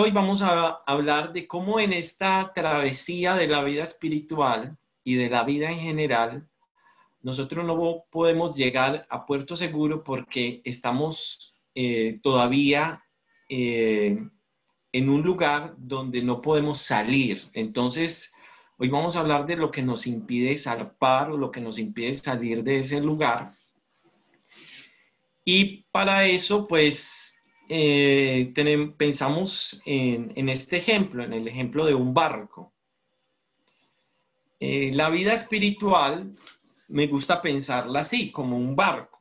Hoy vamos a hablar de cómo en esta travesía de la vida espiritual y de la vida en general, nosotros no podemos llegar a puerto seguro porque estamos eh, todavía eh, en un lugar donde no podemos salir. Entonces, hoy vamos a hablar de lo que nos impide zarpar o lo que nos impide salir de ese lugar. Y para eso, pues, eh, pensamos en, este ejemplo, en el ejemplo de un barco. Eh, la vida espiritual me gusta pensarla así, como un barco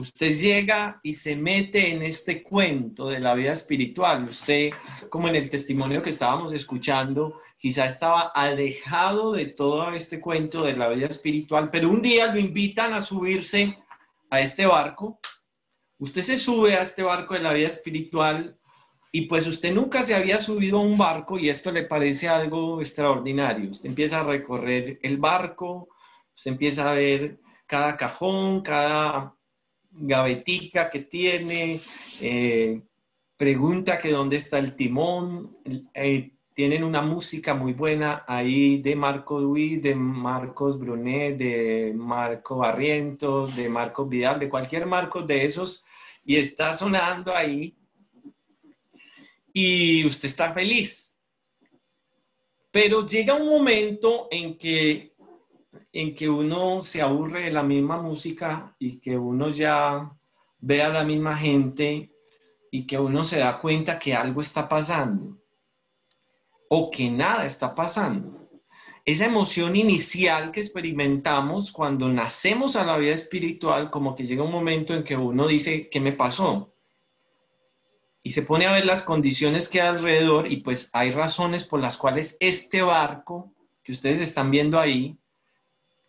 usted llega y se mete en este cuento de la vida espiritual. Usted, como en el testimonio que estábamos escuchando, quizá estaba alejado de todo este cuento de la vida espiritual, pero un día lo invitan a subirse a este barco. Usted se sube a este barco de la vida espiritual y pues usted nunca se había subido a un barco y esto le parece algo extraordinario. Usted empieza a recorrer el barco, usted empieza a ver cada cajón, cada gavetica que tiene, eh, pregunta que dónde está el timón, eh, tienen una música muy buena ahí de Marco Duís, de Marcos Brunet, de Marco Barrientos, de Marcos Vidal, de cualquier Marcos de esos, y está sonando ahí, y usted está feliz. Pero llega un momento en que en que uno se aburre de la misma música y que uno ya ve a la misma gente y que uno se da cuenta que algo está pasando o que nada está pasando. Esa emoción inicial que experimentamos cuando nacemos a la vida espiritual, como que llega un momento en que uno dice, ¿qué me pasó? Y se pone a ver las condiciones que hay alrededor y pues hay razones por las cuales este barco que ustedes están viendo ahí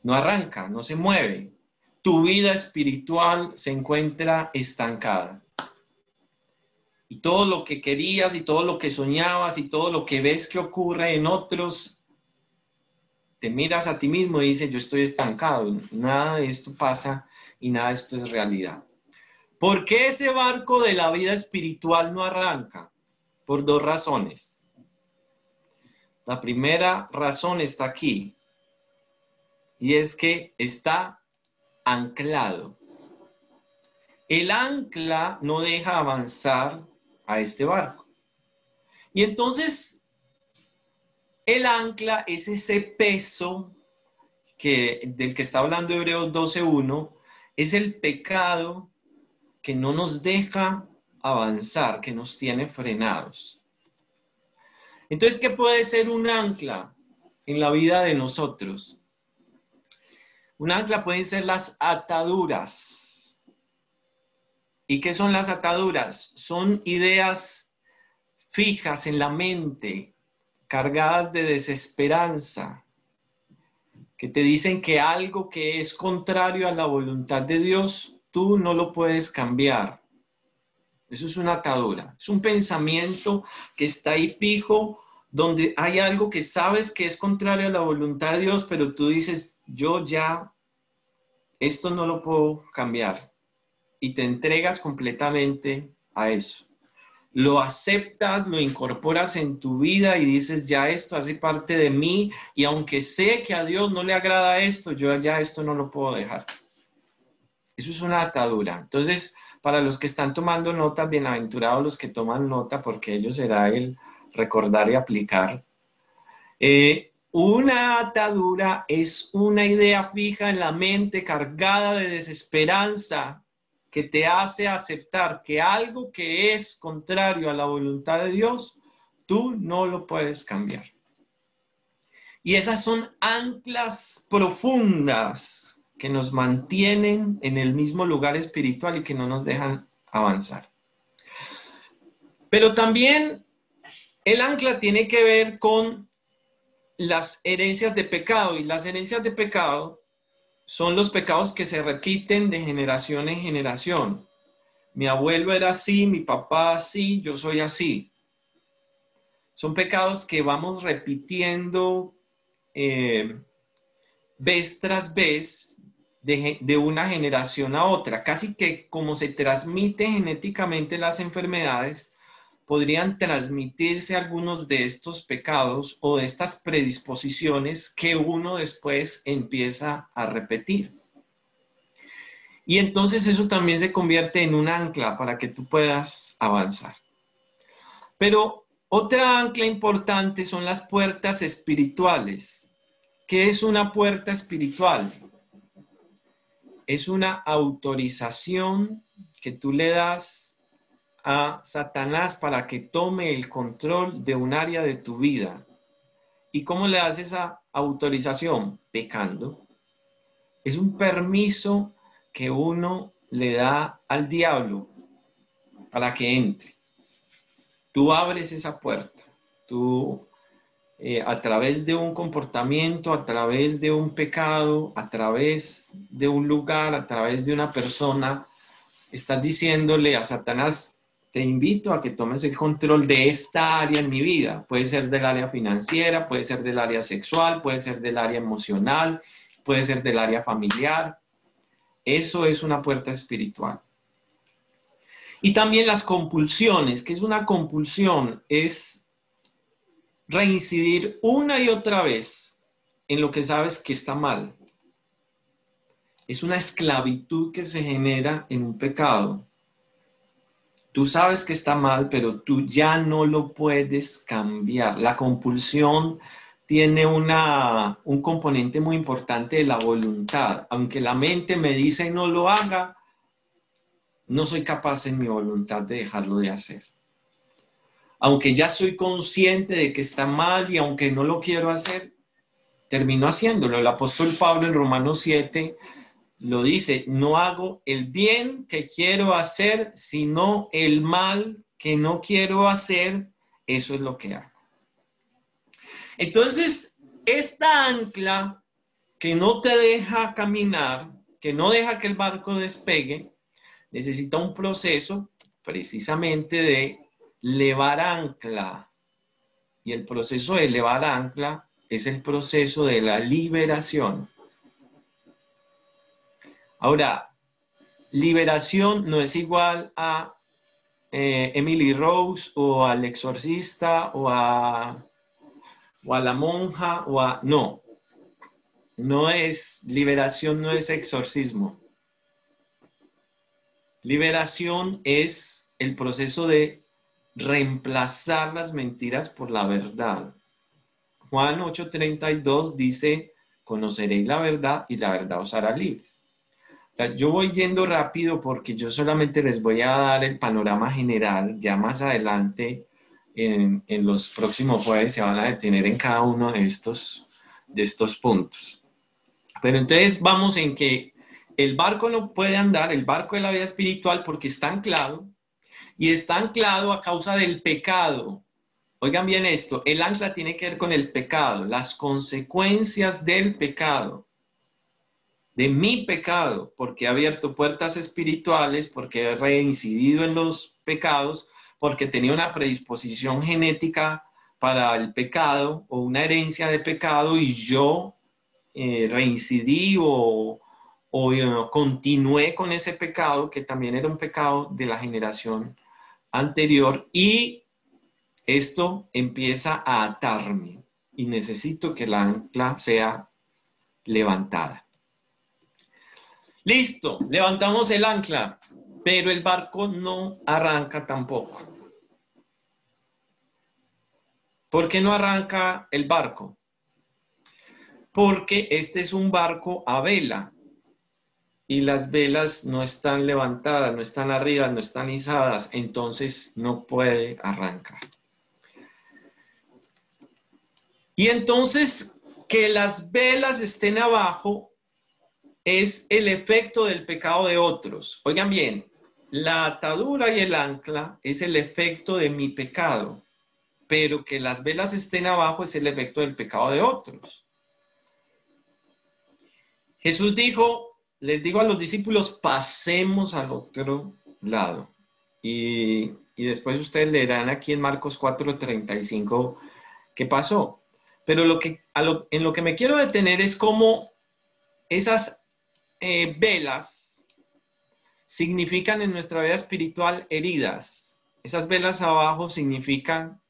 no arranca, no se mueve. Tu vida espiritual se encuentra estancada. Y todo lo que querías y todo lo que soñabas y todo lo que ves que ocurre en otros, te miras a ti mismo y dices, yo estoy estancado, nada de esto pasa y nada de esto es realidad. ¿Por qué ese barco de la vida espiritual no arranca? Por dos razones. La primera razón está aquí y es que está anclado. El ancla no deja avanzar a este barco. Y entonces, el ancla es ese peso que, del que está hablando Hebreos 12.1, es el pecado que no nos deja avanzar, que nos tiene frenados. Entonces, ¿qué puede ser un ancla en la vida de nosotros? Un ancla pueden ser las ataduras. ¿Y qué son las ataduras? Son ideas fijas en la mente, cargadas de desesperanza, que te dicen que algo que es contrario a la voluntad de Dios, tú no lo puedes cambiar. Eso es una atadura. Es un pensamiento que está ahí fijo, donde hay algo que sabes que es contrario a la voluntad de Dios, pero tú dices, yo ya, esto no lo puedo cambiar. Y te entregas completamente a eso. Lo aceptas, lo incorporas en tu vida y dices, ya esto hace parte de mí y aunque sé que a Dios no le agrada esto, yo ya esto no lo puedo dejar. Eso es una atadura. Entonces, para los que están tomando nota, bienaventurados los que toman nota, porque ellos será el recordar y aplicar. Eh, una atadura es una idea fija en la mente cargada de desesperanza que te hace aceptar que algo que es contrario a la voluntad de Dios, tú no lo puedes cambiar. Y esas son anclas profundas que nos mantienen en el mismo lugar espiritual y que no nos dejan avanzar. Pero también el ancla tiene que ver con las herencias de pecado y las herencias de pecado son los pecados que se repiten de generación en generación. Mi abuelo era así, mi papá así, yo soy así. Son pecados que vamos repitiendo eh, vez tras vez de, de, una generación a otra. Casi que como se transmite genéticamente las enfermedades, podrían transmitirse algunos de estos pecados o de estas predisposiciones que uno después empieza a repetir. Y entonces eso también se convierte en un ancla para que tú puedas avanzar. Pero otra ancla importante son las puertas espirituales. ¿Qué es una puerta espiritual? Es una autorización que tú le das a Satanás para que tome el control de un área de tu vida. ¿Y cómo le das esa autorización? Pecando. Es un permiso que uno le da al diablo para que entre. Tú abres esa puerta, tú eh, a través de un comportamiento, a través de un pecado, a través de un lugar, a través de una persona, estás diciéndole a Satanás, te invito a que tomes el control de esta área en mi vida. Puede ser del área financiera, puede ser del área sexual, puede ser del área emocional, puede ser del área familiar. Eso es una puerta espiritual. Y también las compulsiones, que es una compulsión, es reincidir una y otra vez en lo que sabes que está mal. Es una esclavitud que se genera en un pecado. Tú sabes que está mal, pero tú ya no lo puedes cambiar. La compulsión tiene una, un componente muy importante de la voluntad. Aunque la mente me dice no lo haga, no soy capaz en mi voluntad de dejarlo de hacer. Aunque ya soy consciente de que está mal y aunque no lo quiero hacer, termino haciéndolo. El apóstol Pablo en Romanos 7 lo dice, no hago el bien que quiero hacer, sino el mal que no quiero hacer, eso es lo que hago. Entonces, esta ancla que no te deja caminar, que no deja que el barco despegue, necesita un proceso precisamente de levar ancla. Y el proceso de levar ancla es el proceso de la liberación. Ahora, liberación no es igual a eh, Emily Rose o al exorcista o a o a la monja o a... No, no es liberación, no es exorcismo. Liberación es el proceso de reemplazar las mentiras por la verdad. Juan 8:32 dice, conoceréis la verdad y la verdad os hará libres. Yo voy yendo rápido porque yo solamente les voy a dar el panorama general, ya más adelante en, los próximos jueves se van a detener en cada uno de estos, de estos puntos. Pero entonces vamos en que el barco no puede andar, el barco de la vida espiritual, porque está anclado y está anclado a causa del pecado. Oigan bien esto, el ancla tiene que ver con el pecado, las consecuencias del pecado, de mi pecado, porque he abierto puertas espirituales, porque he reincidido en los pecados, porque tenía una predisposición genética para el pecado o una herencia de pecado y yo eh, reincidí o, eh, continué con ese pecado que también era un pecado de la generación anterior y esto empieza a atarme y necesito que la ancla sea levantada. Listo, levantamos el ancla, pero el barco no arranca tampoco. ¿Por qué no arranca el barco? Porque este es un barco a vela y las velas no están levantadas, no están arriba, no están izadas, entonces no puede arrancar. Y entonces que las velas estén abajo es el efecto del pecado de otros. Oigan bien, la atadura y el ancla es el efecto de mi pecado pero que las velas estén abajo es el efecto del pecado de otros. Jesús dijo, les digo a los discípulos, pasemos al otro lado. Y, después ustedes leerán aquí en Marcos 4:35 qué pasó. Pero lo que, en lo que me quiero detener es cómo esas eh, velas significan en nuestra vida espiritual heridas, esas velas abajo significan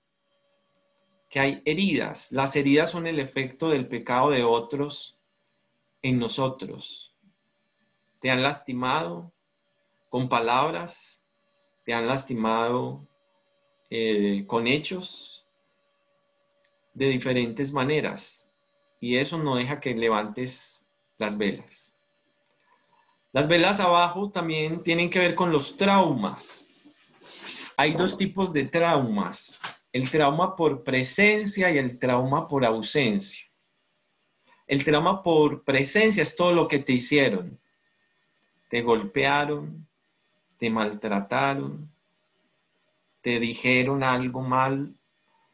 que hay heridas. Las heridas son el efecto del pecado de otros en nosotros. Te han lastimado con palabras, te han lastimado eh, con hechos de diferentes maneras. Y eso no deja que levantes las velas. Las velas abajo también tienen que ver con los traumas. Hay dos tipos de traumas, el trauma por presencia y el trauma por ausencia. El trauma por presencia es todo lo que te hicieron. Te golpearon, te maltrataron, te dijeron algo mal,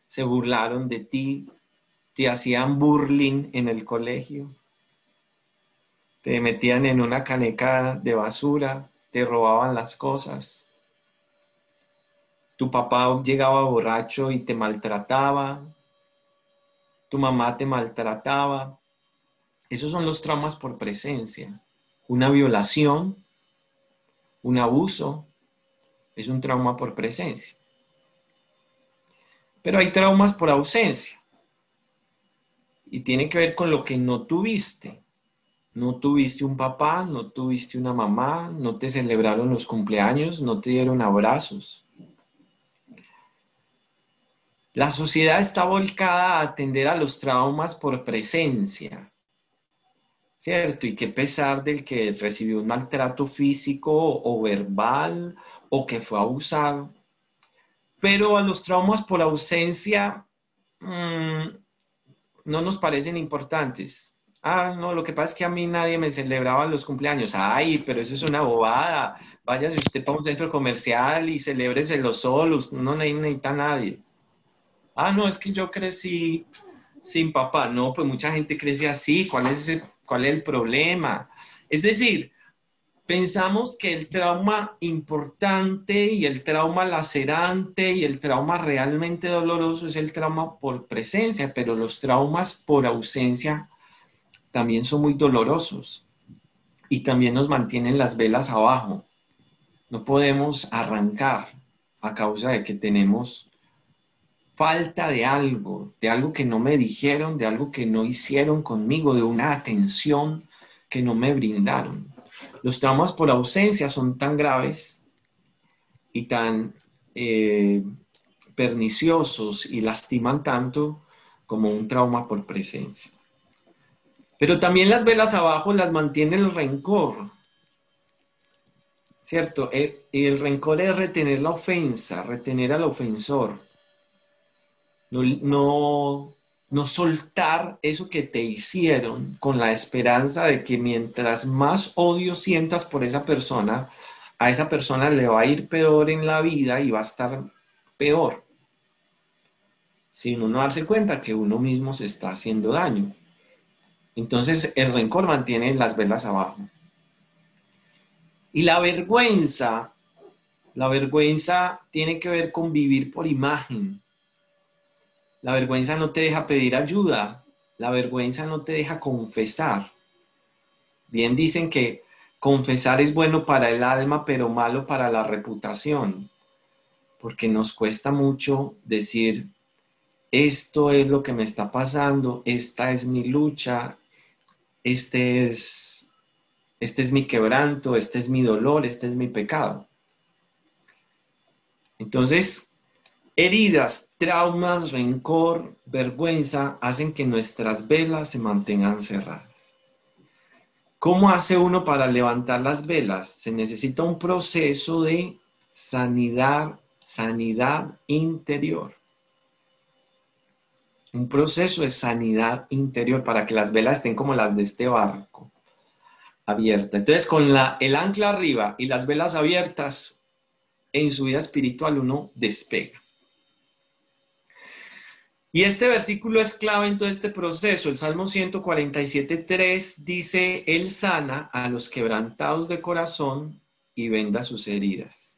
se burlaron de ti, te hacían burling en el colegio, te metían en una caneca de basura, te robaban las cosas. Tu papá llegaba borracho y te maltrataba. Tu mamá te maltrataba. Esos son los traumas por presencia. Una violación, un abuso, es un trauma por presencia. Pero hay traumas por ausencia. Y tiene que ver con lo que no tuviste. No tuviste un papá, no tuviste una mamá, no te celebraron los cumpleaños, no te dieron abrazos. La sociedad está volcada a atender a los traumas por presencia, ¿cierto? Y qué pesar del que recibió un maltrato físico o verbal o que fue abusado. Pero a los traumas por ausencia mm, no nos parecen importantes. Ah, no, lo que pasa es que a mí nadie me celebraba los cumpleaños. Ay, pero eso es una bobada. Váyase usted para un centro comercial y los solos. No necesita a nadie. Ah, no, es que yo crecí sin papá. No, pues mucha gente crece así. ¿Cuál es, cuál es el problema? Es decir, pensamos que el trauma importante y el trauma lacerante y el trauma realmente doloroso es el trauma por presencia, pero los traumas por ausencia también son muy dolorosos y también nos mantienen las velas abajo. No podemos arrancar a causa de que tenemos falta de algo, de algo que no me dijeron, de algo que no hicieron conmigo, de una atención que no me brindaron. Los traumas por ausencia son tan graves y tan eh, perniciosos y lastiman tanto como un trauma por presencia. Pero también las velas abajo las mantiene el rencor. ¿Cierto? El, el rencor es retener la ofensa, retener al ofensor. No, no, no soltar eso que te hicieron con la esperanza de que mientras más odio sientas por esa persona, a esa persona le va a ir peor en la vida y va a estar peor. Sin uno darse cuenta que uno mismo se está haciendo daño. Entonces el rencor mantiene las velas abajo. Y la vergüenza, la vergüenza tiene que ver con vivir por imagen. La vergüenza no te deja pedir ayuda, la vergüenza no te deja confesar. Bien dicen que confesar es bueno para el alma, pero malo para la reputación, porque nos cuesta mucho decir, esto es lo que me está pasando, esta es mi lucha, este es, este es mi quebranto, este es mi dolor, este es mi pecado. Entonces, heridas, traumas, rencor, vergüenza hacen que nuestras velas se mantengan cerradas. ¿Cómo hace uno para levantar las velas? Se necesita un proceso de sanidad, sanidad interior un proceso de sanidad interior para que las velas estén como las de este barco, abierta. Entonces, con la, el ancla arriba y las velas abiertas, en su vida espiritual uno despega. Y este versículo es clave en todo este proceso. El Salmo 147.3 dice, Él sana a los quebrantados de corazón y venda sus heridas.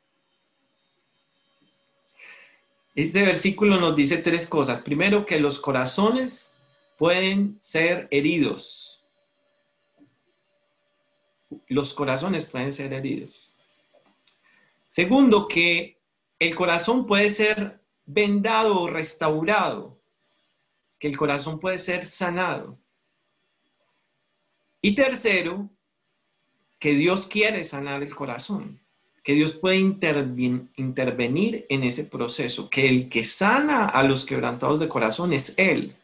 Este versículo nos dice tres cosas. Primero, que los corazones pueden ser heridos. Los corazones pueden ser heridos. Segundo, que el corazón puede ser vendado o restaurado, que el corazón puede ser sanado. Y tercero, que Dios quiere sanar el corazón, que Dios puede intervenir en ese proceso, que el que sana a los quebrantados de corazón es Él.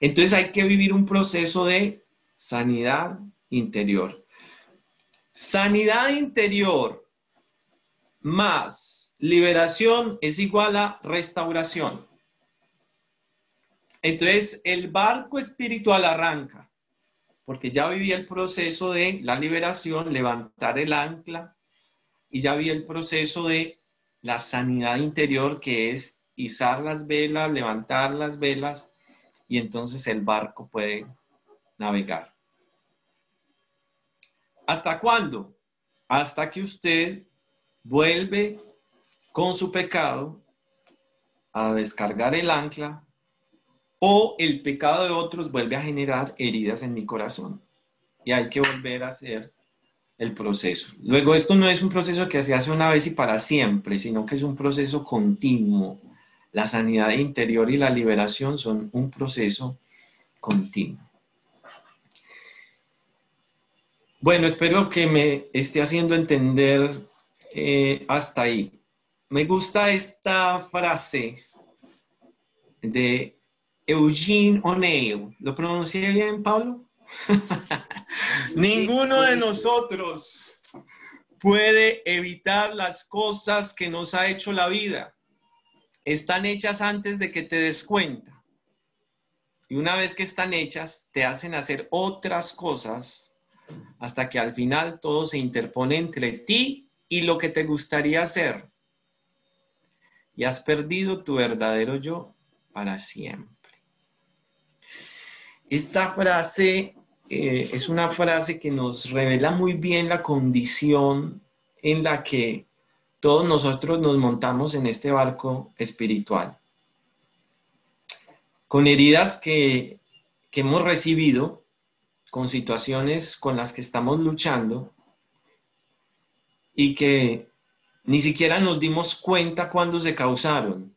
Entonces hay que vivir un proceso de sanidad interior. Sanidad interior más liberación es igual a restauración. Entonces el barco espiritual arranca, porque ya viví el proceso de la liberación, levantar el ancla, y ya vi el proceso de la sanidad interior, que es izar las velas, levantar las velas, y entonces el barco puede navegar. ¿Hasta cuándo? Hasta que usted vuelve con su pecado a descargar el ancla o el pecado de otros vuelve a generar heridas en mi corazón. Y hay que volver a hacer el proceso. Luego, esto no es un proceso que se hace una vez y para siempre, sino que es un proceso continuo. La sanidad interior y la liberación son un proceso continuo. Bueno, espero que me esté haciendo entender eh, hasta ahí. Me gusta esta frase de Eugene O'Neill. ¿Lo pronuncié bien, Pablo? Ninguno de nosotros puede evitar las cosas que nos ha hecho la vida. Están hechas antes de que te des cuenta. Y una vez que están hechas, te hacen hacer otras cosas hasta que al final todo se interpone entre ti y lo que te gustaría hacer. Y has perdido tu verdadero yo para siempre. Esta frase eh, es una frase que nos revela muy bien la condición en la que todos nosotros nos montamos en este barco espiritual. Con heridas que, que hemos recibido, con situaciones con las que estamos luchando, y que ni siquiera nos dimos cuenta cuando se causaron.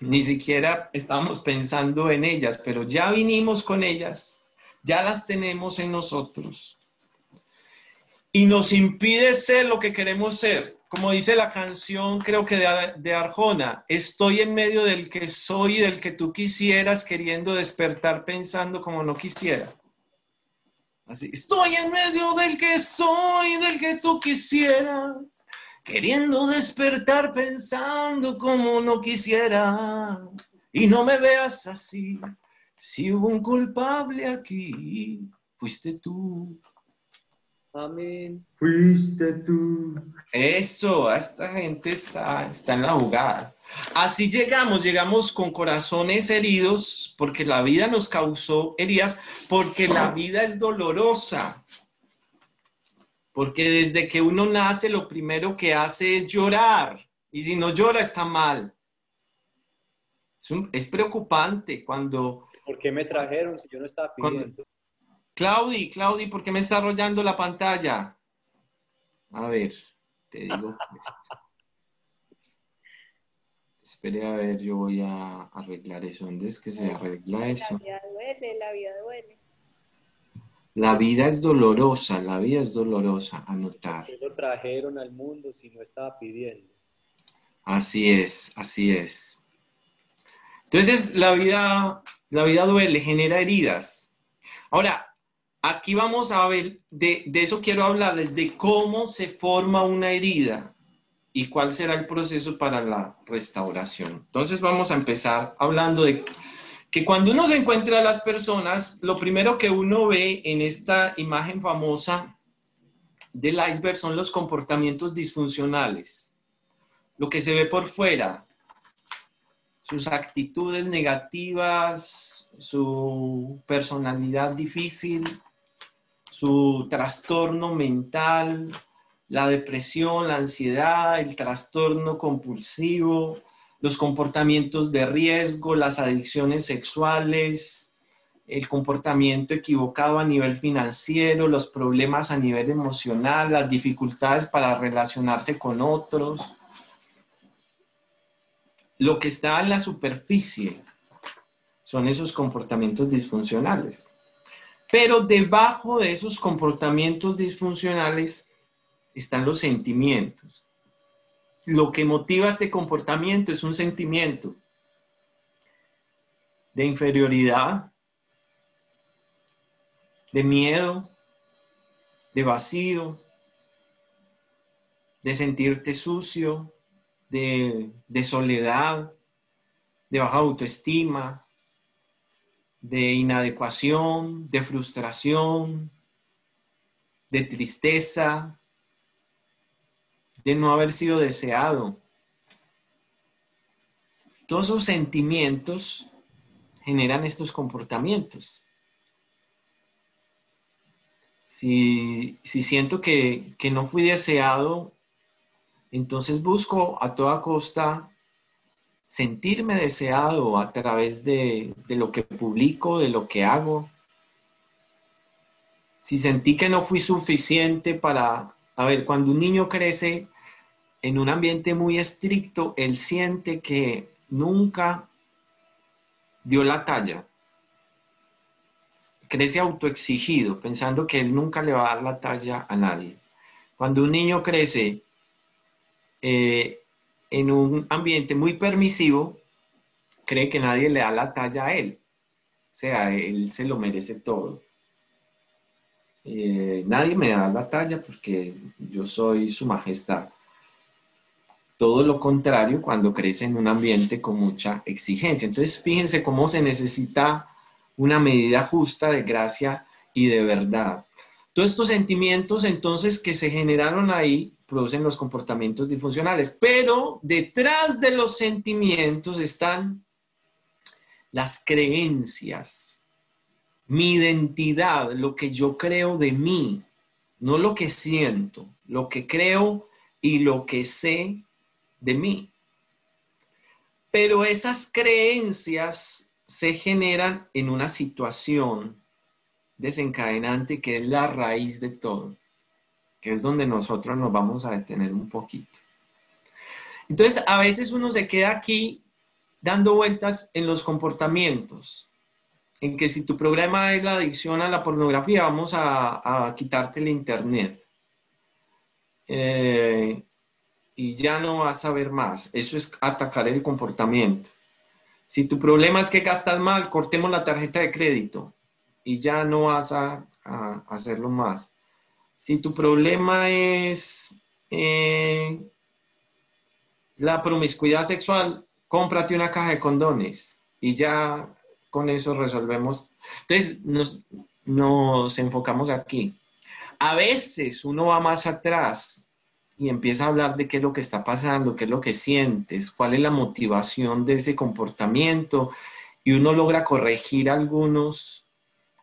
Ni siquiera estábamos pensando en ellas, pero ya vinimos con ellas, ya las tenemos en nosotros. Y nos impide ser lo que queremos ser. Como dice la canción, creo que de, Arjona, estoy en medio del que soy y del que tú quisieras, queriendo despertar pensando como no quisiera. Así, estoy en medio del que soy, del que tú quisieras, queriendo despertar pensando como no quisiera. Y no me veas así, si hubo un culpable aquí, fuiste tú. Amén. Fuiste tú. Eso, esta gente está, está en la jugada. Así llegamos, llegamos con corazones heridos porque la vida nos causó heridas, porque la vida es dolorosa. Porque desde que uno nace lo primero que hace es llorar. Y si no llora está mal. Es, es preocupante cuando... ¿Por qué me trajeron si yo no estaba pidiendo? Claudi, Claudi, ¿por qué me está arrollando la pantalla? A ver, te digo. Espere a ver, yo voy a arreglar eso. ¿Dónde es que se arregla eso? La vida duele, la vida duele. La vida es dolorosa, la vida es dolorosa, anotar. ¿Qué lo trajeron al mundo si no estaba pidiendo? Así es, así es. Entonces, la vida, la vida duele, genera heridas. Ahora, Aquí vamos a ver, de, eso quiero hablarles, de cómo se forma una herida y cuál será el proceso para la restauración. Entonces vamos a empezar hablando de que cuando uno se encuentra a las personas, lo primero que uno ve en esta imagen famosa del iceberg son los comportamientos disfuncionales, lo que se ve por fuera, sus actitudes negativas, su personalidad difícil, su trastorno mental, la depresión, la ansiedad, el trastorno compulsivo, los comportamientos de riesgo, las adicciones sexuales, el comportamiento equivocado a nivel financiero, los problemas a nivel emocional, las dificultades para relacionarse con otros. Lo que está en la superficie son esos comportamientos disfuncionales. Pero debajo de esos comportamientos disfuncionales están los sentimientos. Lo que motiva este comportamiento es un sentimiento de inferioridad, de miedo, de vacío, de sentirte sucio, de, soledad, de baja autoestima, de inadecuación, de frustración, de tristeza, de no haber sido deseado. Todos esos sentimientos generan estos comportamientos. Si, siento que, no fui deseado, entonces busco a toda costa sentirme deseado a través de, de, lo que publico, de lo que hago. Si sentí que no fui suficiente para, a ver, cuando un niño crece en un ambiente muy estricto, él siente que nunca dio la talla crece autoexigido, pensando que él nunca le va a dar la talla a nadie. Cuando un niño crece eh, en un ambiente muy permisivo, cree que nadie le da la talla a él. O sea, él se lo merece todo. Eh, nadie me da la talla porque yo soy su majestad. Todo lo contrario cuando crece en un ambiente con mucha exigencia. Entonces, fíjense cómo se necesita una medida justa de gracia y de verdad. Todos estos sentimientos entonces que se generaron ahí producen los comportamientos disfuncionales, pero detrás de los sentimientos están las creencias, mi identidad, lo que yo creo de mí, no lo que siento, lo que creo y lo que sé de mí. Pero esas creencias se generan en una situación desencadenante que es la raíz de todo, que es donde nosotros nos vamos a detener un poquito. Entonces, a veces uno se queda aquí dando vueltas en los comportamientos, en que si tu problema es la adicción a la pornografía, vamos a, quitarte el internet. Eh, y ya no vas a ver más. Eso es atacar el comportamiento. Si tu problema es que gastas mal, cortemos la tarjeta de crédito y ya no vas a, hacerlo más. Si tu problema es eh, la promiscuidad sexual, cómprate una caja de condones y ya con eso resolvemos. Entonces nos, nos enfocamos aquí. A veces uno va más atrás y empieza a hablar de qué es lo que está pasando, qué es lo que sientes, cuál es la motivación de ese comportamiento y uno logra corregir algunos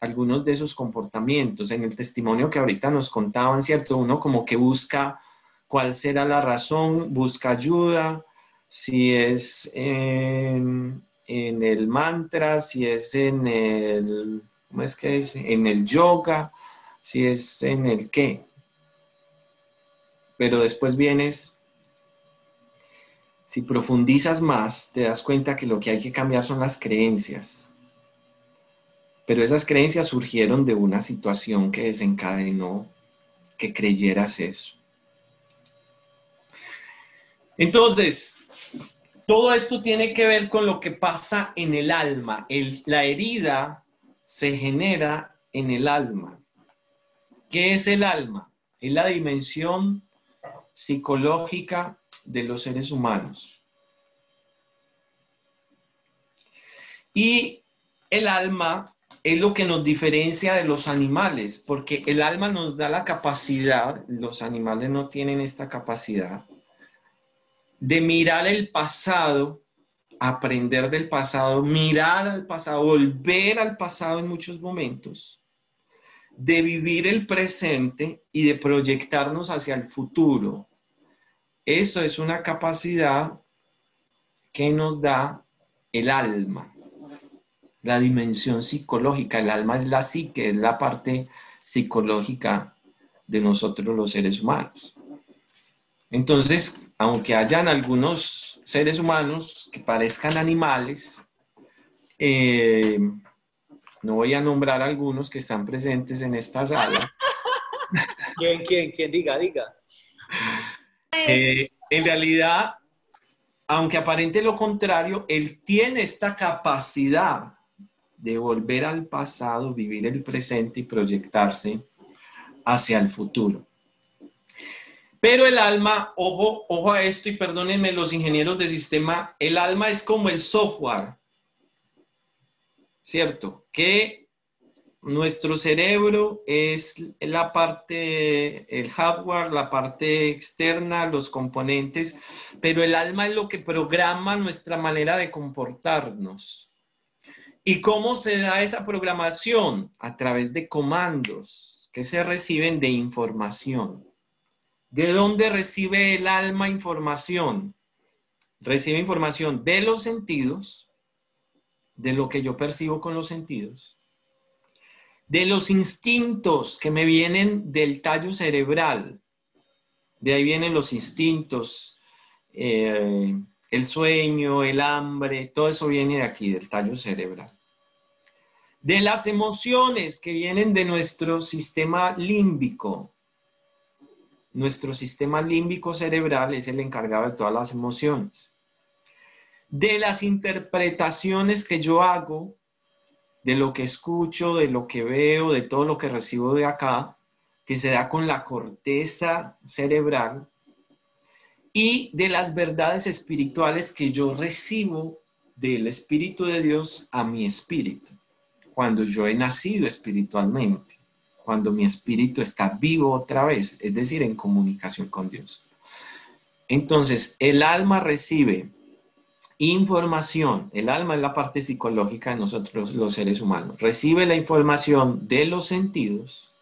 algunos de esos comportamientos. En el testimonio que ahorita nos contaban, ¿cierto? Uno como que busca cuál será la razón, busca ayuda, si es en, el mantra, si es en el, ¿cómo es que es? En el yoga, si es en el qué pero después vienes, si profundizas más, te das cuenta que lo que hay que cambiar son las creencias. Pero esas creencias surgieron de una situación que desencadenó que creyeras eso. Entonces, todo esto tiene que ver con lo que pasa en el alma. la herida se genera en el alma. ¿Qué es el alma? Es la dimensión psicológica de los seres humanos. Y el alma es lo que nos diferencia de los animales, porque el alma nos da la capacidad, los animales no tienen esta capacidad, de mirar el pasado, aprender del pasado, mirar al pasado, volver al pasado en muchos momentos, de vivir el presente y de proyectarnos hacia el futuro. Eso es una capacidad que nos da el alma. la dimensión psicológica. El alma es la psique, es la parte psicológica de nosotros los seres humanos. Entonces, aunque hayan algunos seres humanos que parezcan animales, eh, no voy a nombrar algunos que están presentes en esta sala. ¿Quién, quién, quién? Diga, diga. Eh, en realidad, aunque aparente lo contrario, él tiene esta capacidad de volver al pasado, vivir el presente y proyectarse hacia el futuro. Pero el alma, ojo, ojo a esto y perdónenme los ingenieros de sistema, el alma es como el software, ¿cierto? Que nuestro cerebro es la parte, el hardware, la parte externa, los componentes, pero el alma es lo que programa nuestra manera de comportarnos. ¿Y cómo se da esa programación? A través de comandos que se reciben de información. ¿De dónde recibe el alma información? Recibe información de los sentidos, de lo que yo percibo con los sentidos, de los instintos que me vienen del tallo cerebral. De ahí vienen los instintos, eh, el sueño, el hambre, todo eso viene de aquí, del tallo cerebral. De las emociones que vienen de nuestro sistema límbico. Nuestro sistema límbico cerebral es el encargado de todas las emociones. De las interpretaciones que yo hago de lo que escucho, de lo que veo, de todo lo que recibo de acá, que se da con la corteza cerebral, y de las verdades espirituales que yo recibo del Espíritu de Dios a mi espíritu, cuando yo he nacido espiritualmente, cuando mi espíritu está vivo otra vez, es decir, en comunicación con Dios. Entonces, el alma recibe información, el alma es la parte psicológica de nosotros los seres humanos, recibe la información de los sentidos,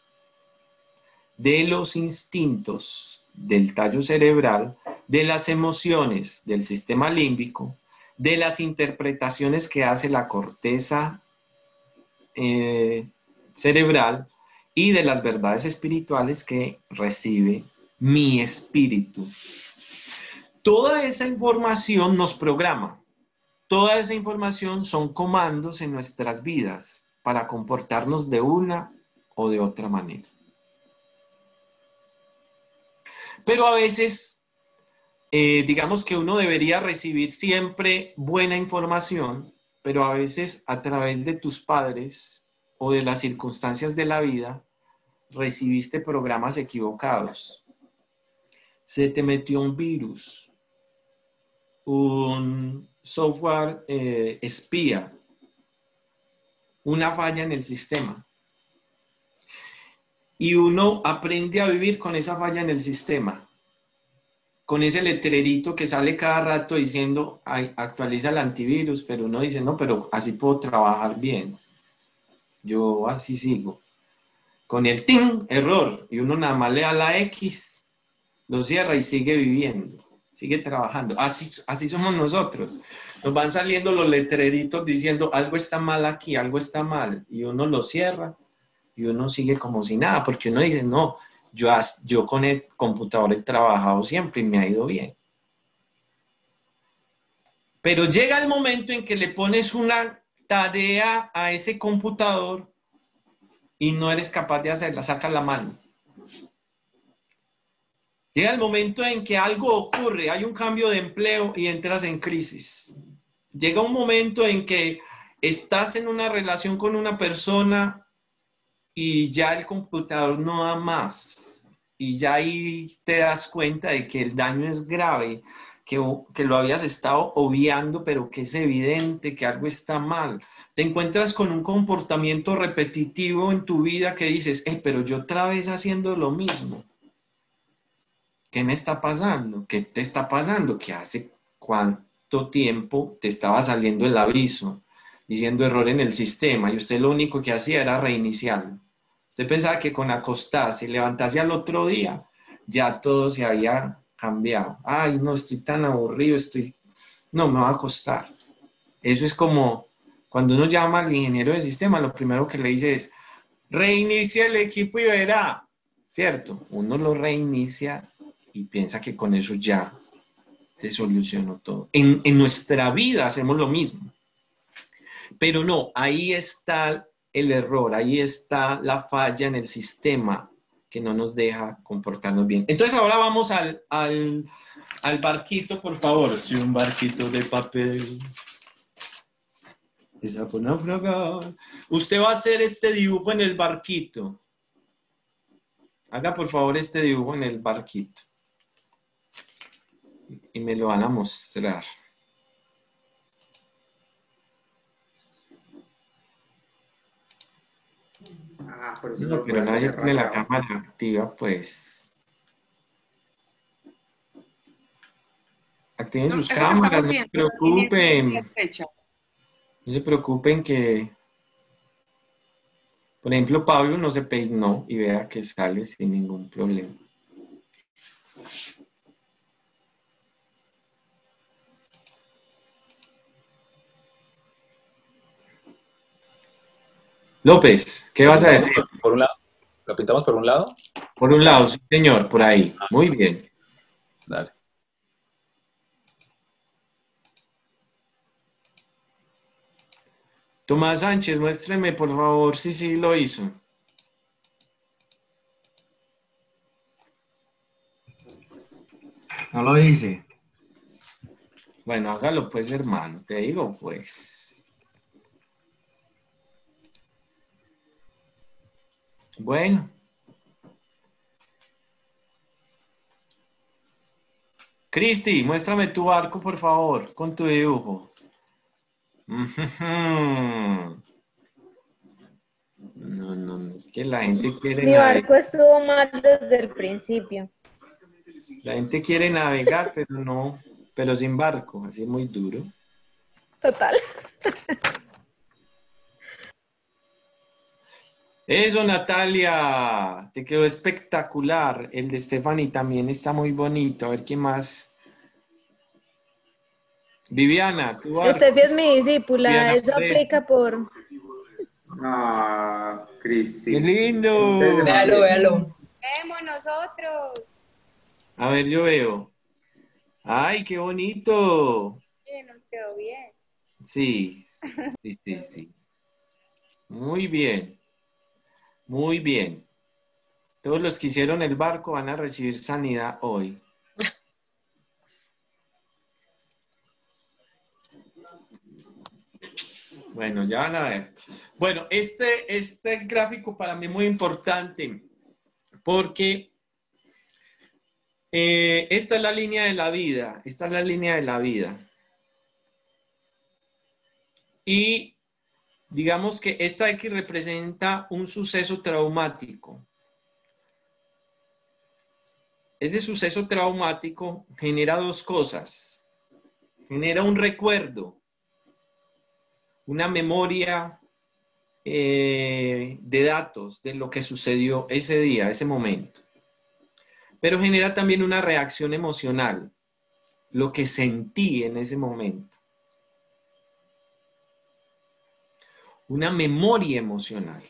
de los instintos del tallo cerebral, de las emociones del sistema límbico, de las interpretaciones que hace la corteza eh, cerebral y de las verdades espirituales que recibe mi espíritu Toda esa información nos programa. Toda esa información son comandos en nuestras vidas para comportarnos de una o de otra manera. Pero a veces, eh, digamos que uno debería recibir siempre buena información, pero a veces a través de tus padres o de las circunstancias de la vida, recibiste programas equivocados. Se te metió un virus, un software eh, espía, una falla en el sistema. Y uno aprende a vivir con esa falla en el sistema, con ese letrerito que sale cada rato diciendo, actualiza el antivirus, pero uno dice, no, pero así puedo trabajar bien. Yo así sigo. Con el TIN, error, y uno nada más le da la X, lo cierra y sigue viviendo sigue trabajando. Así, así somos nosotros. Nos van saliendo los letreritos diciendo algo está mal aquí, algo está mal, y uno lo cierra y uno sigue como si nada, porque uno dice, no, yo, yo con el computador he trabajado siempre y me ha ido bien. Pero llega el momento en que le pones una tarea a ese computador y no eres capaz de hacerla, saca la mano. Llega el momento en que algo ocurre, hay un cambio de empleo y entras en crisis. Llega un momento en que estás en una relación con una persona y ya el computador no da más. Y ya ahí te das cuenta de que el daño es grave, que, que lo habías estado obviando, pero que es evidente que algo está mal. Te encuentras con un comportamiento repetitivo en tu vida que dices, eh, pero yo otra vez haciendo lo mismo ¿qué me está pasando? ¿Qué te está pasando? Que hace cuánto tiempo te estaba saliendo el aviso diciendo error en el sistema y usted lo único que hacía era reiniciarlo. Usted pensaba que con acostarse y levantarse al otro día ya todo se había cambiado. Ay, no, estoy tan aburrido, estoy... No, me va a acostar. Eso es como Cuando uno llama al ingeniero de sistema, lo primero que le dice es, reinicia el equipo y verá, ¿cierto? Uno lo reinicia y piensa que con eso ya se solucionó todo. En, en nuestra vida hacemos lo mismo. Pero no, ahí está el error, ahí está la falla en el sistema que no nos deja comportarnos bien. Entonces ahora vamos al, al, al barquito, por favor. Sí, un barquito de papel. Esa fue naufragar. Usted va a hacer este dibujo en el barquito. Haga por favor este dibujo en el barquito. Y me lo van a mostrar. Ah, por eso No, no pero nadie tiene la cámara activa, pues. Activen sus cámaras, no se preocupen. No se preocupen que, por ejemplo, Pablo no se peinó y vea que sale sin ningún problema. López, ¿qué vas a decir? Por un lado. ¿Lo pintamos por un lado? Por un lado, sí, señor, por ahí. Muy bien. Dale. Tomás Sánchez, muéstreme por favor si sí lo hizo. No lo hice. Bueno, hágalo pues, hermano, te digo pues. Bueno. Cristi, muéstrame tu arco, por favor, con tu dibujo. Ujujú. No, no, no, es que la gente quiere Mi barco estuvo mal desde el principio. La gente quiere navegar, pero no, pero sin barco, así muy duro. Total. Eso, Natalia, te quedó espectacular. El de Stephanie también está muy bonito. A ver qué más. Viviana, tu arco. Steffi es mi discípula, eso Fred. aplica por... Ah, Cristi. ¡Qué lindo! Véalo, véalo. Vemos nosotros. A ver, yo veo. ¡Ay, qué bonito! nos quedó bien. Sí, sí, sí, sí. Muy bien. Muy bien. Todos los que hicieron el barco van a recibir sanidad hoy. Bueno, ya van a ver. Bueno, este, este gráfico para mí es muy importante porque eh, esta es la línea de la vida, esta es la línea de la vida. Y digamos que esta X representa un suceso traumático. Ese suceso traumático genera dos cosas. Genera un recuerdo, una memoria eh, de datos de lo que sucedió ese día, ese momento. Pero genera también una reacción emocional, lo que sentí en ese momento. Una memoria emocional.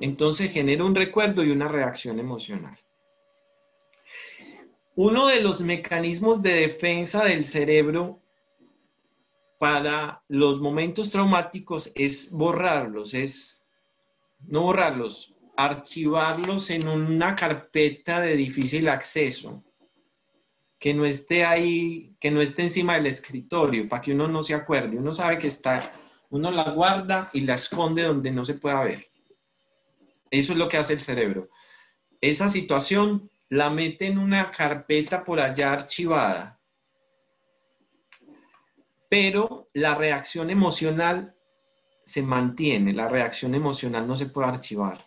Entonces genera un recuerdo y una reacción emocional. Uno de los mecanismos de defensa del cerebro para los momentos traumáticos es borrarlos, es no borrarlos, archivarlos en una carpeta de difícil acceso, que no esté ahí, que no esté encima del escritorio, para que uno no se acuerde. Uno sabe que está uno la guarda y la esconde donde no se pueda ver. Eso es lo que hace el cerebro. Esa situación la mete en una carpeta por allá archivada. Pero la reacción emocional se mantiene, la reacción emocional no se puede archivar.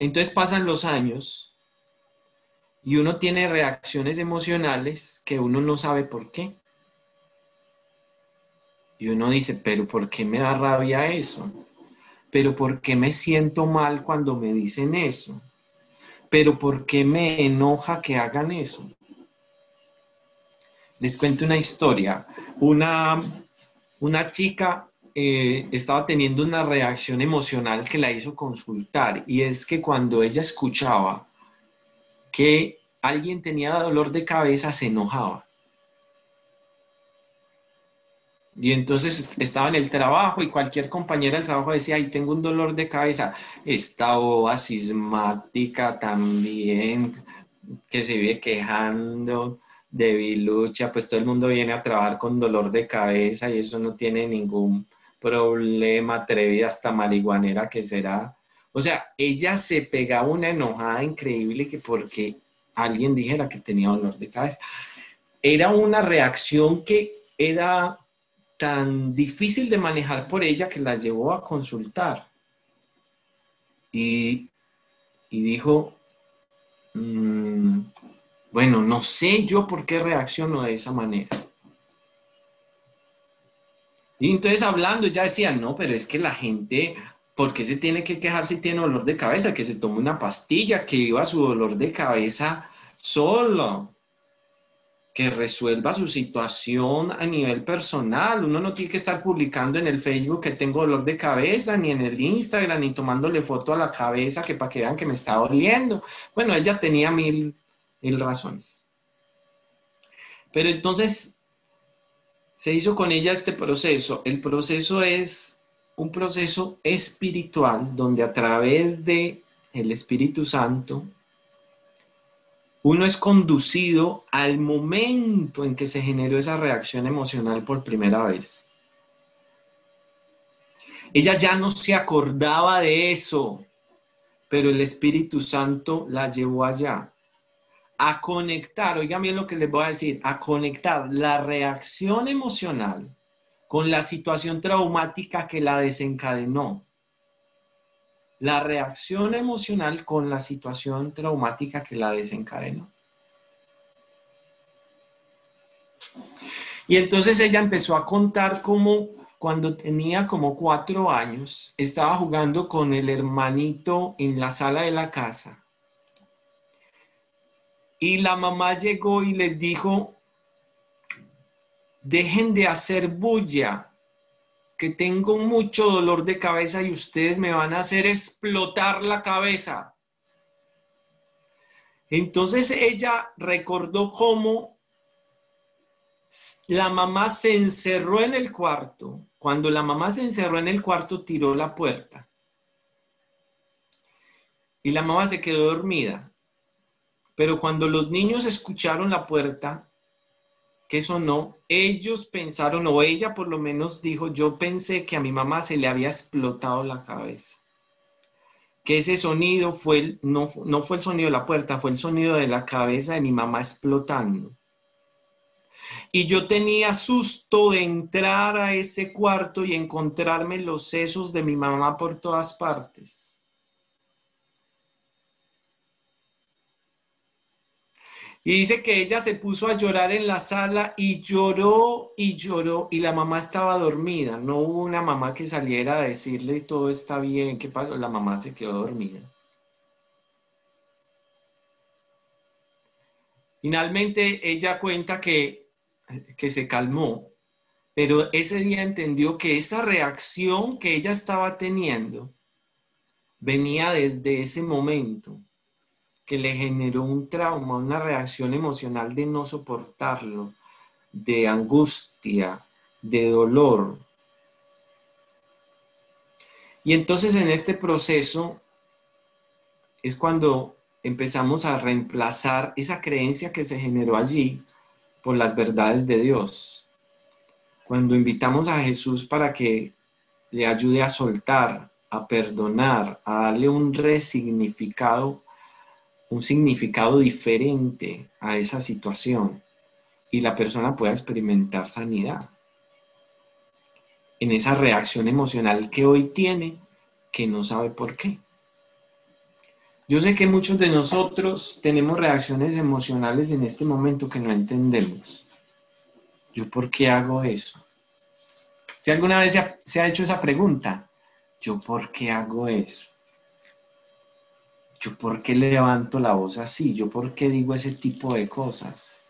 Entonces pasan los años y uno tiene reacciones emocionales que uno no sabe por qué. Y uno dice, pero ¿por qué me da rabia eso? ¿Pero por qué me siento mal cuando me dicen eso? ¿Pero por qué me enoja que hagan eso? Les cuento una historia. Una, una chica eh, estaba teniendo una reacción emocional que la hizo consultar y es que cuando ella escuchaba que alguien tenía dolor de cabeza se enojaba. Y entonces estaba en el trabajo y cualquier compañera del trabajo decía, ay, tengo un dolor de cabeza. Esta boba sismática también, que se vive quejando, debilucha, pues todo el mundo viene a trabajar con dolor de cabeza y eso no tiene ningún problema, atrevida hasta marihuanera que será. O sea, ella se pegaba una enojada increíble que porque alguien dijera que tenía dolor de cabeza. Era una reacción que era tan difícil de manejar por ella que la llevó a consultar. Y, y dijo, mm, bueno, no sé yo por qué reacciono de esa manera. Y entonces hablando, ya decía, no, pero es que la gente, ¿por qué se tiene que quejar si tiene dolor de cabeza? Que se tome una pastilla, que iba su dolor de cabeza solo que resuelva su situación a nivel personal. Uno no tiene que estar publicando en el Facebook que tengo dolor de cabeza, ni en el Instagram, ni tomándole foto a la cabeza que para que vean que me está doliendo. Bueno, ella tenía mil, mil razones. Pero entonces se hizo con ella este proceso. El proceso es un proceso espiritual donde a través de el Espíritu Santo uno es conducido al momento en que se generó esa reacción emocional por primera vez. Ella ya no se acordaba de eso, pero el Espíritu Santo la llevó allá. A conectar, oigan bien lo que les voy a decir, a conectar la reacción emocional con la situación traumática que la desencadenó la reacción emocional con la situación traumática que la desencadenó. Y entonces ella empezó a contar cómo cuando tenía como cuatro años estaba jugando con el hermanito en la sala de la casa. Y la mamá llegó y les dijo, dejen de hacer bulla, que tengo mucho dolor de cabeza y ustedes me van a hacer explotar la cabeza. Entonces ella recordó cómo la mamá se encerró en el cuarto. Cuando la mamá se encerró en el cuarto, tiró la puerta. Y la mamá se quedó dormida. Pero cuando los niños escucharon la puerta, que sonó, ellos pensaron, o ella por lo menos dijo, yo pensé que a mi mamá se le había explotado la cabeza. Que ese sonido fue, no, no fue el sonido de la puerta, fue el sonido de la cabeza de mi mamá explotando. Y yo tenía susto de entrar a ese cuarto y encontrarme los sesos de mi mamá por todas partes. Y dice que ella se puso a llorar en la sala y lloró y lloró y la mamá estaba dormida. No hubo una mamá que saliera a decirle todo está bien, ¿qué pasó? La mamá se quedó dormida. Finalmente ella cuenta que, que se calmó, pero ese día entendió que esa reacción que ella estaba teniendo venía desde ese momento que le generó un trauma, una reacción emocional de no soportarlo, de angustia, de dolor. Y entonces en este proceso es cuando empezamos a reemplazar esa creencia que se generó allí por las verdades de Dios. Cuando invitamos a Jesús para que le ayude a soltar, a perdonar, a darle un resignificado un significado diferente a esa situación y la persona pueda experimentar sanidad en esa reacción emocional que hoy tiene que no sabe por qué. Yo sé que muchos de nosotros tenemos reacciones emocionales en este momento que no entendemos. ¿Yo por qué hago eso? ¿Usted alguna vez se ha, se ha hecho esa pregunta? ¿Yo por qué hago eso? ¿Yo por qué levanto la voz así? ¿Yo por qué digo ese tipo de cosas?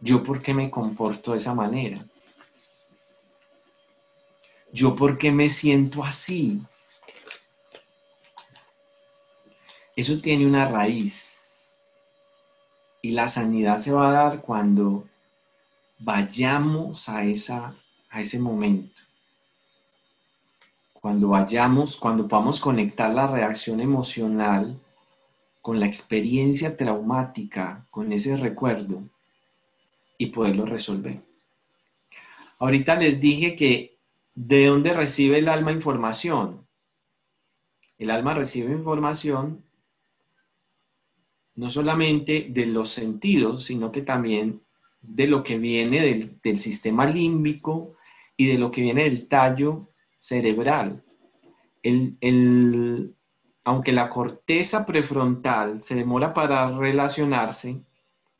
¿Yo por qué me comporto de esa manera? ¿Yo por qué me siento así? Eso tiene una raíz. Y la sanidad se va a dar cuando vayamos a, esa, a ese momento. Cuando vayamos, cuando podamos conectar la reacción emocional con la experiencia traumática, con ese recuerdo y poderlo resolver. Ahorita les dije que de dónde recibe el alma información. El alma recibe información no solamente de los sentidos, sino que también de lo que viene del, del sistema límbico y de lo que viene del tallo cerebral. El, el, aunque la corteza prefrontal se demora para relacionarse,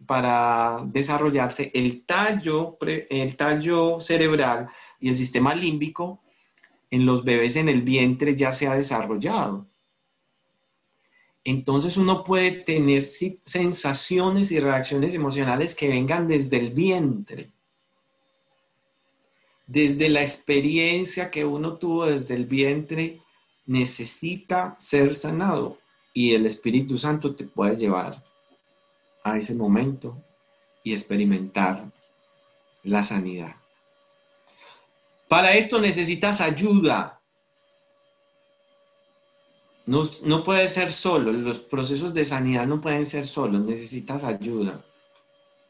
para desarrollarse, el tallo, el tallo cerebral y el sistema límbico en los bebés en el vientre ya se ha desarrollado. Entonces uno puede tener sensaciones y reacciones emocionales que vengan desde el vientre, desde la experiencia que uno tuvo desde el vientre, necesita ser sanado y el Espíritu Santo te puede llevar a ese momento y experimentar la sanidad. Para esto necesitas ayuda. No, no puede ser solo, los procesos de sanidad no pueden ser solos, necesitas ayuda.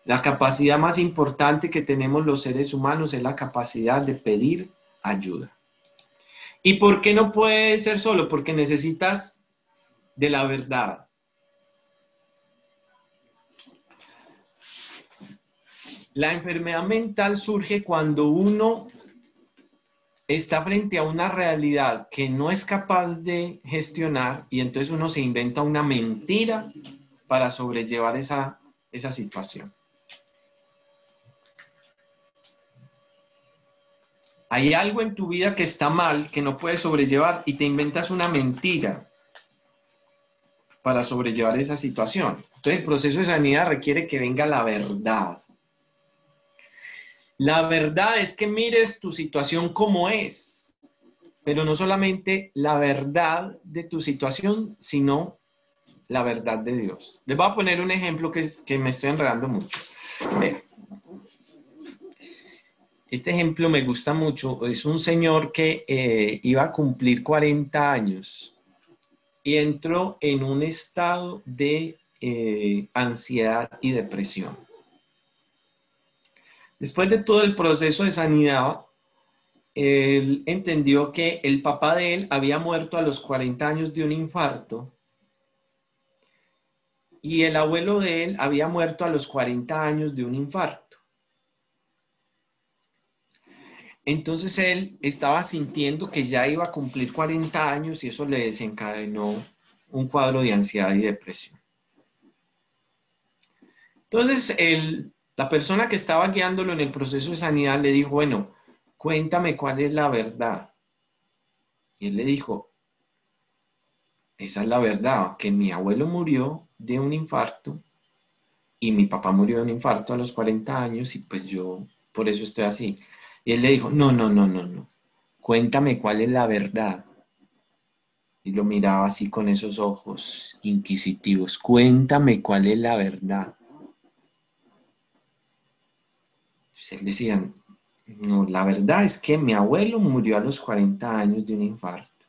La capacidad más importante que tenemos los seres humanos es la capacidad de pedir ayuda. ¿Y por qué no puede ser solo? Porque necesitas de la verdad. La enfermedad mental surge cuando uno está frente a una realidad que no es capaz de gestionar y entonces uno se inventa una mentira para sobrellevar esa, esa situación. Hay algo en tu vida que está mal, que no puedes sobrellevar y te inventas una mentira para sobrellevar esa situación. Entonces el proceso de sanidad requiere que venga la verdad. La verdad es que mires tu situación como es, pero no solamente la verdad de tu situación, sino la verdad de Dios. Les voy a poner un ejemplo que, que me estoy enredando mucho. Vean. Este ejemplo me gusta mucho. Es un señor que eh, iba a cumplir 40 años y entró en un estado de eh, ansiedad y depresión. Después de todo el proceso de sanidad, él entendió que el papá de él había muerto a los 40 años de un infarto y el abuelo de él había muerto a los 40 años de un infarto. Entonces él estaba sintiendo que ya iba a cumplir 40 años y eso le desencadenó un cuadro de ansiedad y depresión. Entonces la persona que estaba guiándolo en el proceso de sanidad le dijo, bueno, cuéntame cuál es la verdad. Y él le dijo, esa es la verdad, que mi abuelo murió de un infarto y mi papá murió de un infarto a los 40 años y pues yo por eso estoy así. Y él le dijo, no, no, no, no, no, cuéntame cuál es la verdad. Y lo miraba así con esos ojos inquisitivos, cuéntame cuál es la verdad. Él decía, no, la verdad es que mi abuelo murió a los 40 años de un infarto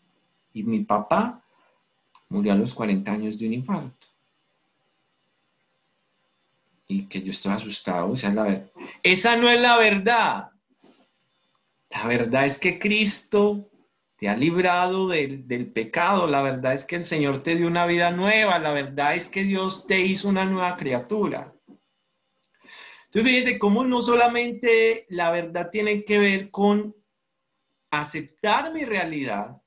y mi papá murió a los 40 años de un infarto. Y que yo estaba asustado, esa es la verdad. Esa no es la verdad. La verdad es que Cristo te ha librado del, del, pecado. La verdad es que el Señor te dio una vida nueva. La verdad es que Dios te hizo una nueva criatura. Entonces, fíjense cómo no solamente la verdad tiene que ver con aceptar mi realidad,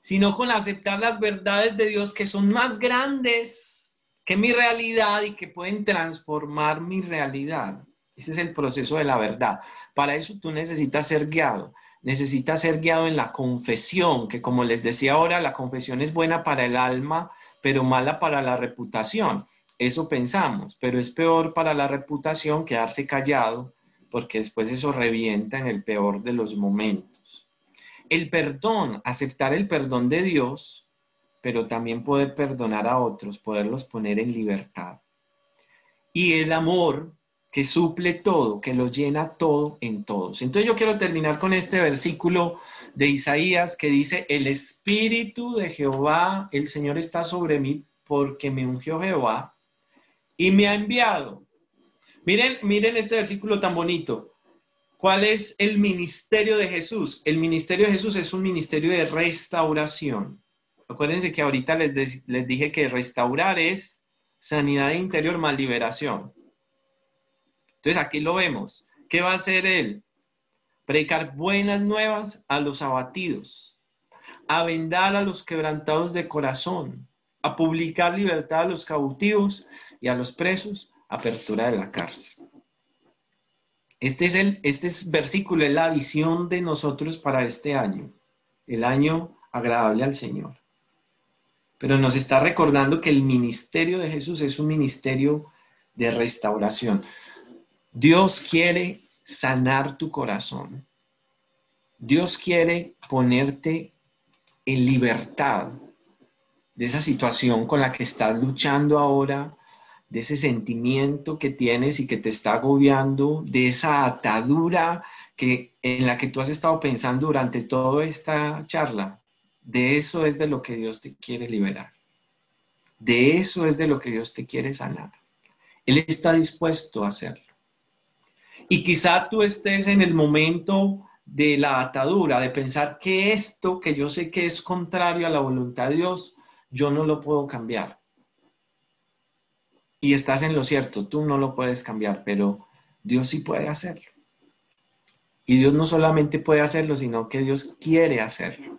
sino con aceptar las verdades de Dios que son más grandes que mi realidad y que pueden transformar mi realidad. Ese es el proceso de la verdad. Para eso tú necesitas ser guiado. Necesitas ser guiado en la confesión, que como les decía ahora, la confesión es buena para el alma, pero mala para la reputación. Eso pensamos, pero es peor para la reputación quedarse callado, porque después eso revienta en el peor de los momentos. el perdón, aceptar el perdón de Dios, pero también poder perdonar a otros, poderlos poner en libertad. Y el amor que suple todo, que lo llena todo en todos. Entonces yo quiero terminar con este versículo de Isaías que dice, el Espíritu de Jehová, el Señor está sobre mí porque me ungió Jehová y me ha enviado. Miren, miren este versículo tan bonito. ¿Cuál es el ministerio de Jesús? El ministerio de Jesús es un ministerio de restauración. Acuérdense que ahorita les, les dije que restaurar es sanidad interior más liberación. Entonces aquí lo vemos. ¿Qué va a hacer Él? Predicar buenas nuevas a los abatidos, a vendar a los quebrantados de corazón, a publicar libertad a los cautivos y a los presos, apertura de la cárcel. Este es el este es versículo, es la visión de nosotros para este año, el año agradable al Señor. Pero nos está recordando que el ministerio de Jesús es un ministerio de restauración. Dios quiere sanar tu corazón. Dios quiere ponerte en libertad de esa situación con la que estás luchando ahora, de ese sentimiento que tienes y que te está agobiando, de esa atadura que, en la que tú has estado pensando durante toda esta charla. De eso es de lo que Dios te quiere liberar. De eso es de lo que Dios te quiere sanar. Él está dispuesto a hacerlo. Y quizá tú estés en el momento de la atadura, de pensar que esto que yo sé que es contrario a la voluntad de Dios, yo no lo puedo cambiar. Y estás en lo cierto, tú no lo puedes cambiar, pero Dios sí puede hacerlo. Y Dios no solamente puede hacerlo, sino que Dios quiere hacerlo.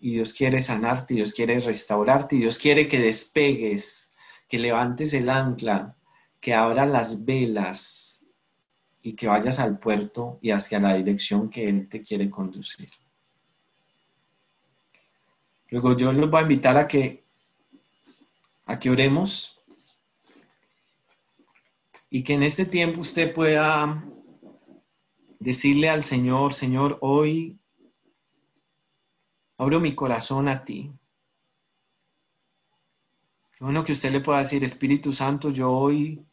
Y Dios quiere sanarte, Dios quiere restaurarte, Dios quiere que despegues, que levantes el ancla, que abras las velas y que vayas al puerto y hacia la dirección que Él te quiere conducir. Luego yo los voy a invitar a que, a que oremos y que en este tiempo usted pueda decirle al Señor, Señor, hoy abro mi corazón a ti. Bueno, que usted le pueda decir, Espíritu Santo, yo hoy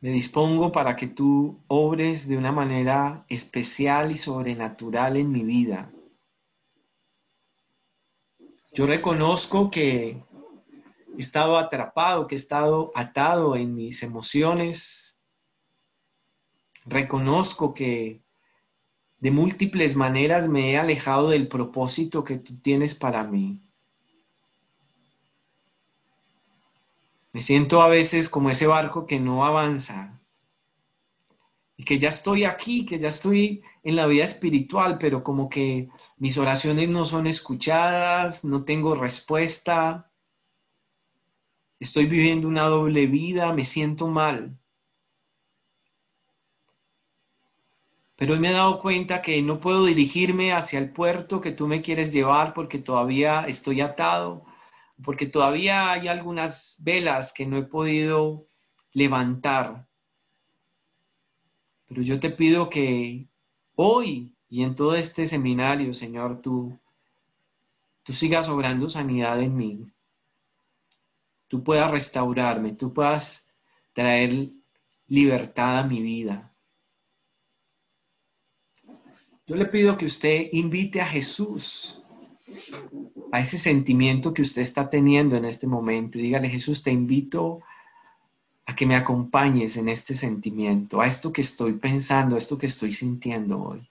me dispongo para que tú obres de una manera especial y sobrenatural en mi vida. Yo reconozco que he estado atrapado, que he estado atado en mis emociones. Reconozco que de múltiples maneras me he alejado del propósito que tú tienes para mí. Me siento a veces como ese barco que no avanza. Y que ya estoy aquí, que ya estoy en la vida espiritual, pero como que mis oraciones no son escuchadas, no tengo respuesta, estoy viviendo una doble vida, me siento mal. Pero hoy me he dado cuenta que no puedo dirigirme hacia el puerto que tú me quieres llevar porque todavía estoy atado, porque todavía hay algunas velas que no he podido levantar. Pero yo te pido que hoy y en todo este seminario, Señor, tú, tú sigas obrando sanidad en mí tú puedas restaurarme, tú puedas traer libertad a mi vida. Yo le pido que usted invite a Jesús a ese sentimiento que usted está teniendo en este momento dígale, Jesús, te invito a que me acompañes en este sentimiento, a esto que estoy pensando, a esto que estoy sintiendo hoy.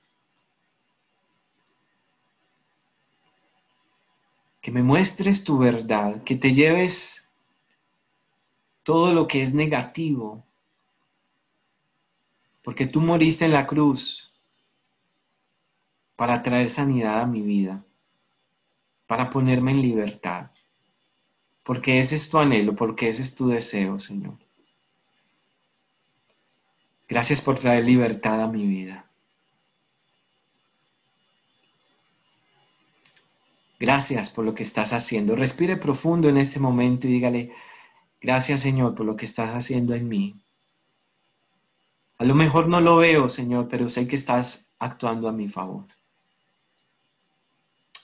Que me muestres tu verdad, que te lleves todo lo que es negativo, porque tú moriste en la cruz para traer sanidad a mi vida, para ponerme en libertad, porque ese es tu anhelo, porque ese es tu deseo, Señor. Gracias por traer libertad a mi vida. Gracias por lo que estás haciendo. Respire profundo en este momento y dígale, Gracias Señor por lo que estás haciendo en mí. A lo mejor no lo veo, Señor, pero sé que estás actuando a mi favor.